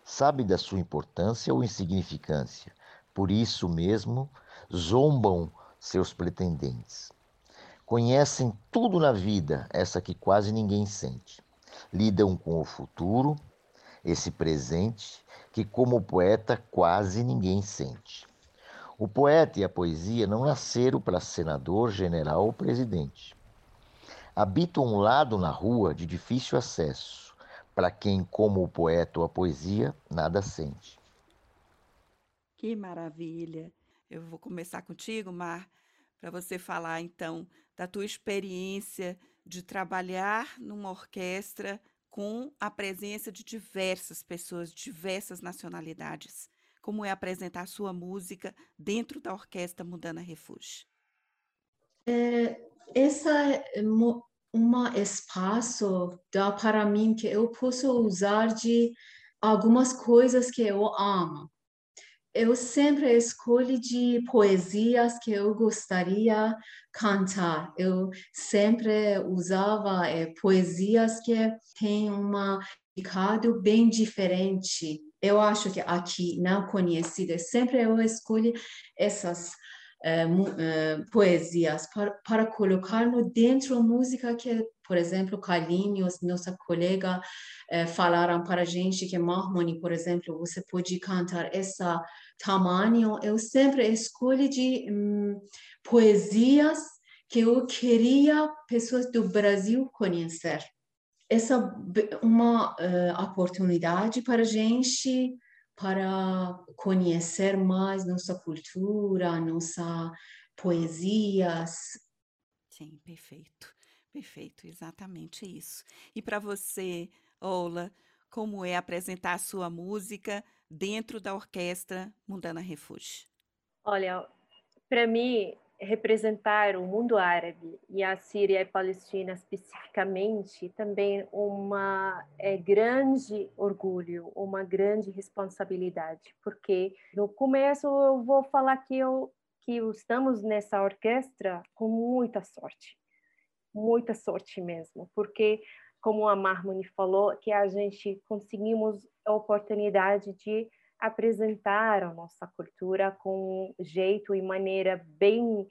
Speaker 2: Sabe da sua importância ou insignificância, por isso mesmo zombam seus pretendentes. Conhecem tudo na vida, essa que quase ninguém sente. Lidam com o futuro, esse presente que, como poeta, quase ninguém sente. O poeta e a poesia não nasceram para senador, general ou presidente. Habitam um lado na rua de difícil acesso, para quem, como o poeta ou a poesia, nada sente.
Speaker 1: Que maravilha! Eu vou começar contigo, Mar, para você falar então da tua experiência de trabalhar numa orquestra com a presença de diversas pessoas, diversas nacionalidades. Como é apresentar a sua música dentro da orquestra Mudana Refúgio?
Speaker 3: É, essa é um espaço dá para mim que eu posso usar de algumas coisas que eu amo eu sempre escolho de poesias que eu gostaria cantar. Eu sempre usava é, poesias que têm um significado bem diferente. Eu acho que aqui, não conhecida, sempre eu escolho essas uh, poesias para, para colocar no dentro música que, por exemplo, Carlinhos, nossa colega, uh, falaram para a gente que Marmoni, por exemplo, você pode cantar essa tamanho. Eu sempre escolho de um, poesias que eu queria pessoas do Brasil conhecer. Essa é uma uh, oportunidade para a gente para conhecer mais nossa cultura, nossa poesias.
Speaker 1: Sim, perfeito, perfeito, exatamente isso. E para você, Ola, como é apresentar a sua música dentro da orquestra Mundana Refúgio?
Speaker 4: Olha, para mim, representar o mundo árabe e a Síria e a Palestina especificamente também uma é, grande orgulho, uma grande responsabilidade, porque no começo eu vou falar que eu que estamos nessa orquestra com muita sorte, muita sorte mesmo, porque como a Marmoni falou, que a gente conseguimos a oportunidade de apresentar a nossa cultura com jeito e maneira bem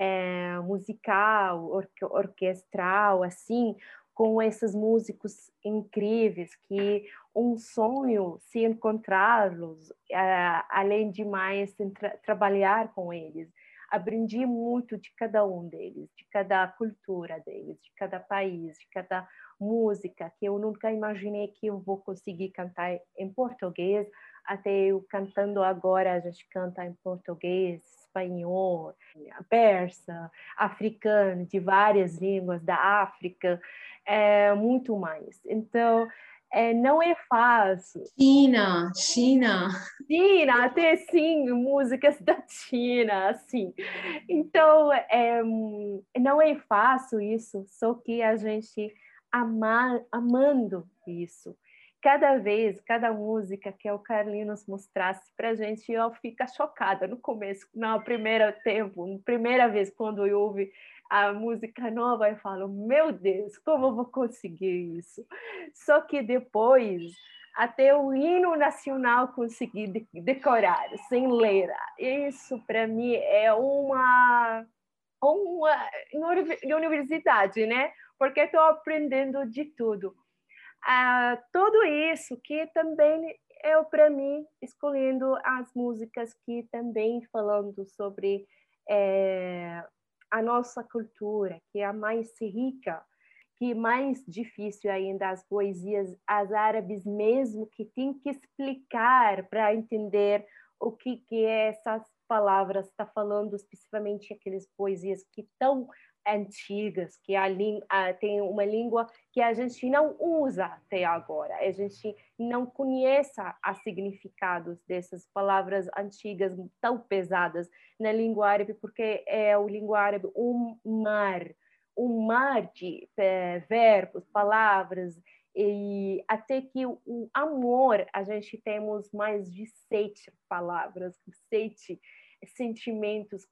Speaker 4: é, musical, or orquestral, assim, com esses músicos incríveis que um sonho se encontrá-los, é, além de mais tra trabalhar com eles. Aprendi muito de cada um deles, de cada cultura deles, de cada país, de cada música que eu nunca imaginei que eu vou conseguir cantar em português, até eu cantando agora, a gente canta em português, espanhol, persa, africano, de várias línguas da África, é, muito mais. Então, é, não é fácil.
Speaker 3: China, China.
Speaker 4: China, até sim, músicas da China, assim. Então, é, não é fácil isso, só que a gente amar, amando isso cada vez, cada música que o Carlinhos mostrasse para gente, eu fico chocada no começo, na primeira tempo, na primeira vez quando eu ouvi a música nova, eu falo, meu Deus, como eu vou conseguir isso? Só que depois, até o hino nacional consegui decorar, sem ler. Isso, para mim, é uma, uma universidade, né? Porque estou aprendendo de tudo ah, tudo isso que também eu para mim escolhendo as músicas que também falando sobre é, a nossa cultura que é a mais rica que mais difícil ainda as poesias as árabes mesmo que tem que explicar para entender o que que essas palavras está falando especificamente aquelas poesias que estão antigas, que a, a, tem uma língua que a gente não usa até agora. A gente não conhece os significados dessas palavras antigas tão pesadas na língua árabe, porque é o língua árabe um mar, um mar de é, verbos, palavras, e até que o amor, a gente temos mais de sete palavras, sete sentimentos,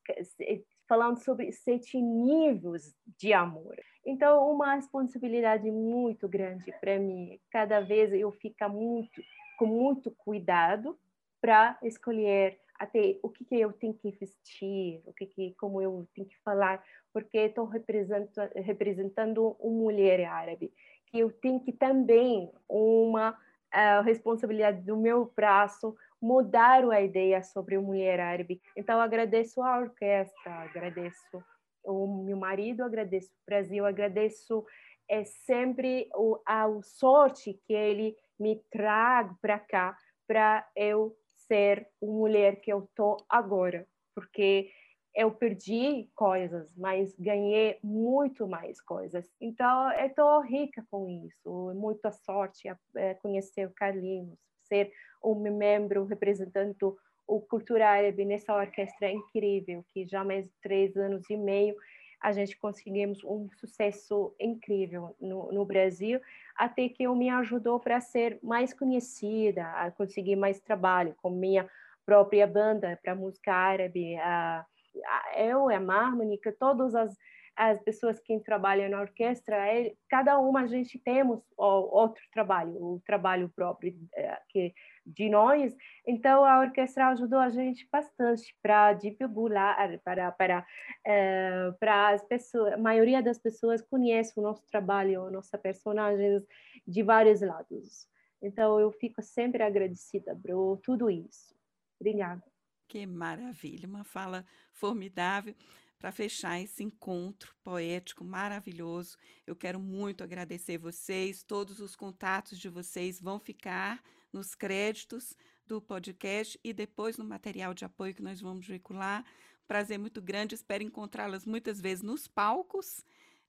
Speaker 4: falando sobre sete níveis de amor. Então, uma responsabilidade muito grande para mim. Cada vez eu fico muito, com muito cuidado para escolher até o que, que eu tenho que vestir, o que, que como eu tenho que falar, porque estou representando, representando uma mulher árabe, que eu tenho que também uma uh, responsabilidade do meu braço mudaram a ideia sobre a mulher árabe. Então, agradeço a orquestra, agradeço o meu marido, agradeço o Brasil, agradeço é sempre o, a sorte que ele me traga para cá, para eu ser a mulher que eu tô agora, porque eu perdi coisas, mas ganhei muito mais coisas. Então, eu estou rica com isso. Muita sorte a, a conhecer o Carlinhos, ser um membro representando o cultura árabe nessa orquestra incrível, que já mais de três anos e meio a gente conseguimos um sucesso incrível no, no Brasil, até que eu me ajudou para ser mais conhecida, a conseguir mais trabalho com minha própria banda para música árabe, a, a, eu, a Marmônica, todas as as pessoas que trabalham na orquestra, é, cada uma a gente temos outro trabalho, o trabalho próprio é, que de nós. Então a orquestra ajudou a gente bastante para divulgar, para para é, para as pessoas, a maioria das pessoas conhece o nosso trabalho, nossa personagens de vários lados. Então eu fico sempre agradecida por tudo isso. Obrigada.
Speaker 1: Que maravilha, uma fala formidável para fechar esse encontro poético maravilhoso. Eu quero muito agradecer vocês. Todos os contatos de vocês vão ficar nos créditos do podcast e depois no material de apoio que nós vamos veicular. Prazer muito grande. Espero encontrá-las muitas vezes nos palcos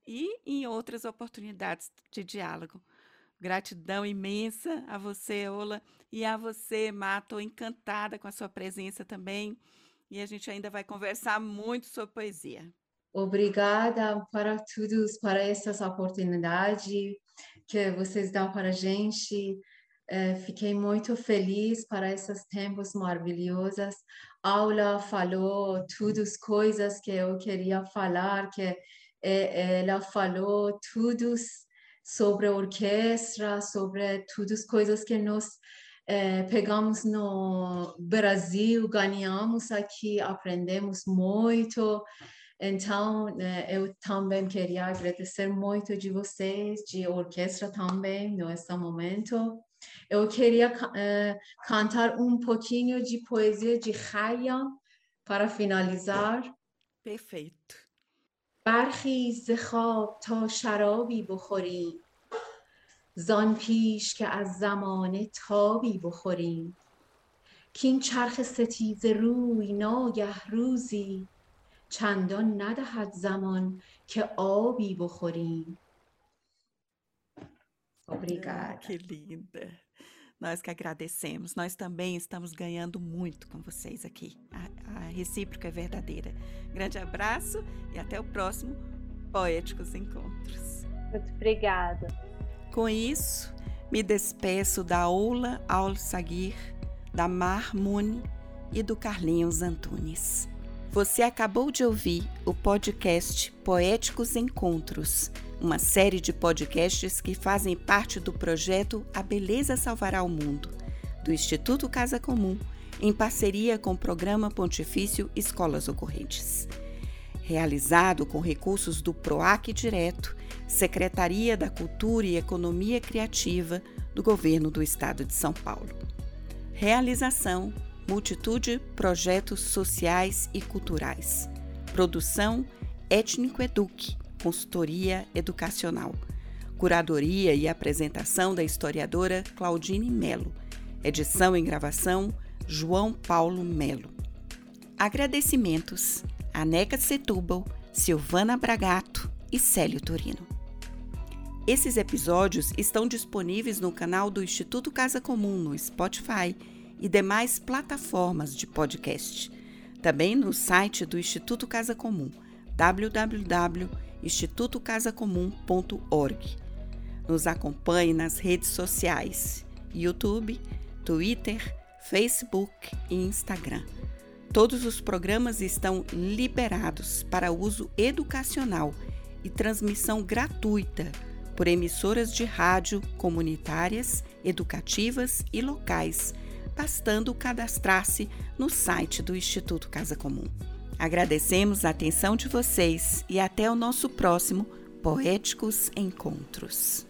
Speaker 1: e em outras oportunidades de diálogo. Gratidão imensa a você, Ola, e a você, Mato, encantada com a sua presença também e a gente ainda vai conversar muito sobre poesia.
Speaker 3: Obrigada para todos, para essa oportunidade que vocês dão para a gente. É, fiquei muito feliz para esses tempos maravilhosos. Aula falou todas as coisas que eu queria falar, que é, ela falou tudo sobre a orquestra, sobre todas as coisas que nós é, pegamos no Brasil, ganhamos aqui, aprendemos muito. Então, é, eu também queria agradecer muito de vocês, de orquestra também, nesse momento. Eu queria é, cantar um pouquinho de poesia de Raya para finalizar.
Speaker 1: Perfeito.
Speaker 3: برخی ز خواب تا شرابی بخوریم زان پیش که از زمانه تابی بخوریم کین چرخ ستیز روی ناگه روزی چندان ندهد زمان که آبی بخوریم
Speaker 1: Obrigada. que linda. Nós que agradecemos. Nós também estamos ganhando muito com vocês aqui. A, a recíproca é verdadeira. Grande abraço e até o próximo Poéticos Encontros.
Speaker 4: Muito obrigada.
Speaker 1: Com isso, me despeço da Oula Al Sagir, da Mar Muni e do Carlinhos Antunes. Você acabou de ouvir o podcast Poéticos Encontros, uma série de podcasts que fazem parte do projeto A Beleza Salvará o Mundo, do Instituto Casa Comum, em parceria com o Programa Pontifício Escolas Ocorrentes. Realizado com recursos do PROAC Direto Secretaria da Cultura e Economia Criativa do Governo do Estado de São Paulo. Realização: multitude projetos sociais e culturais. Produção: Étnico Eduque, consultoria educacional. Curadoria e apresentação da historiadora Claudine Melo. Edição e gravação João Paulo Melo. Agradecimentos a Neca Setúbal, Silvana Bragato e Célio Torino. Esses episódios estão disponíveis no canal do Instituto Casa Comum no Spotify e demais plataformas de podcast. Também no site do Instituto Casa Comum, www.institutocasacomum.org. Nos acompanhe nas redes sociais: YouTube, Twitter, Facebook e Instagram. Todos os programas estão liberados para uso educacional e transmissão gratuita por emissoras de rádio comunitárias, educativas e locais, bastando cadastrar-se no site do Instituto Casa Comum. Agradecemos a atenção de vocês e até o nosso próximo Poéticos Encontros.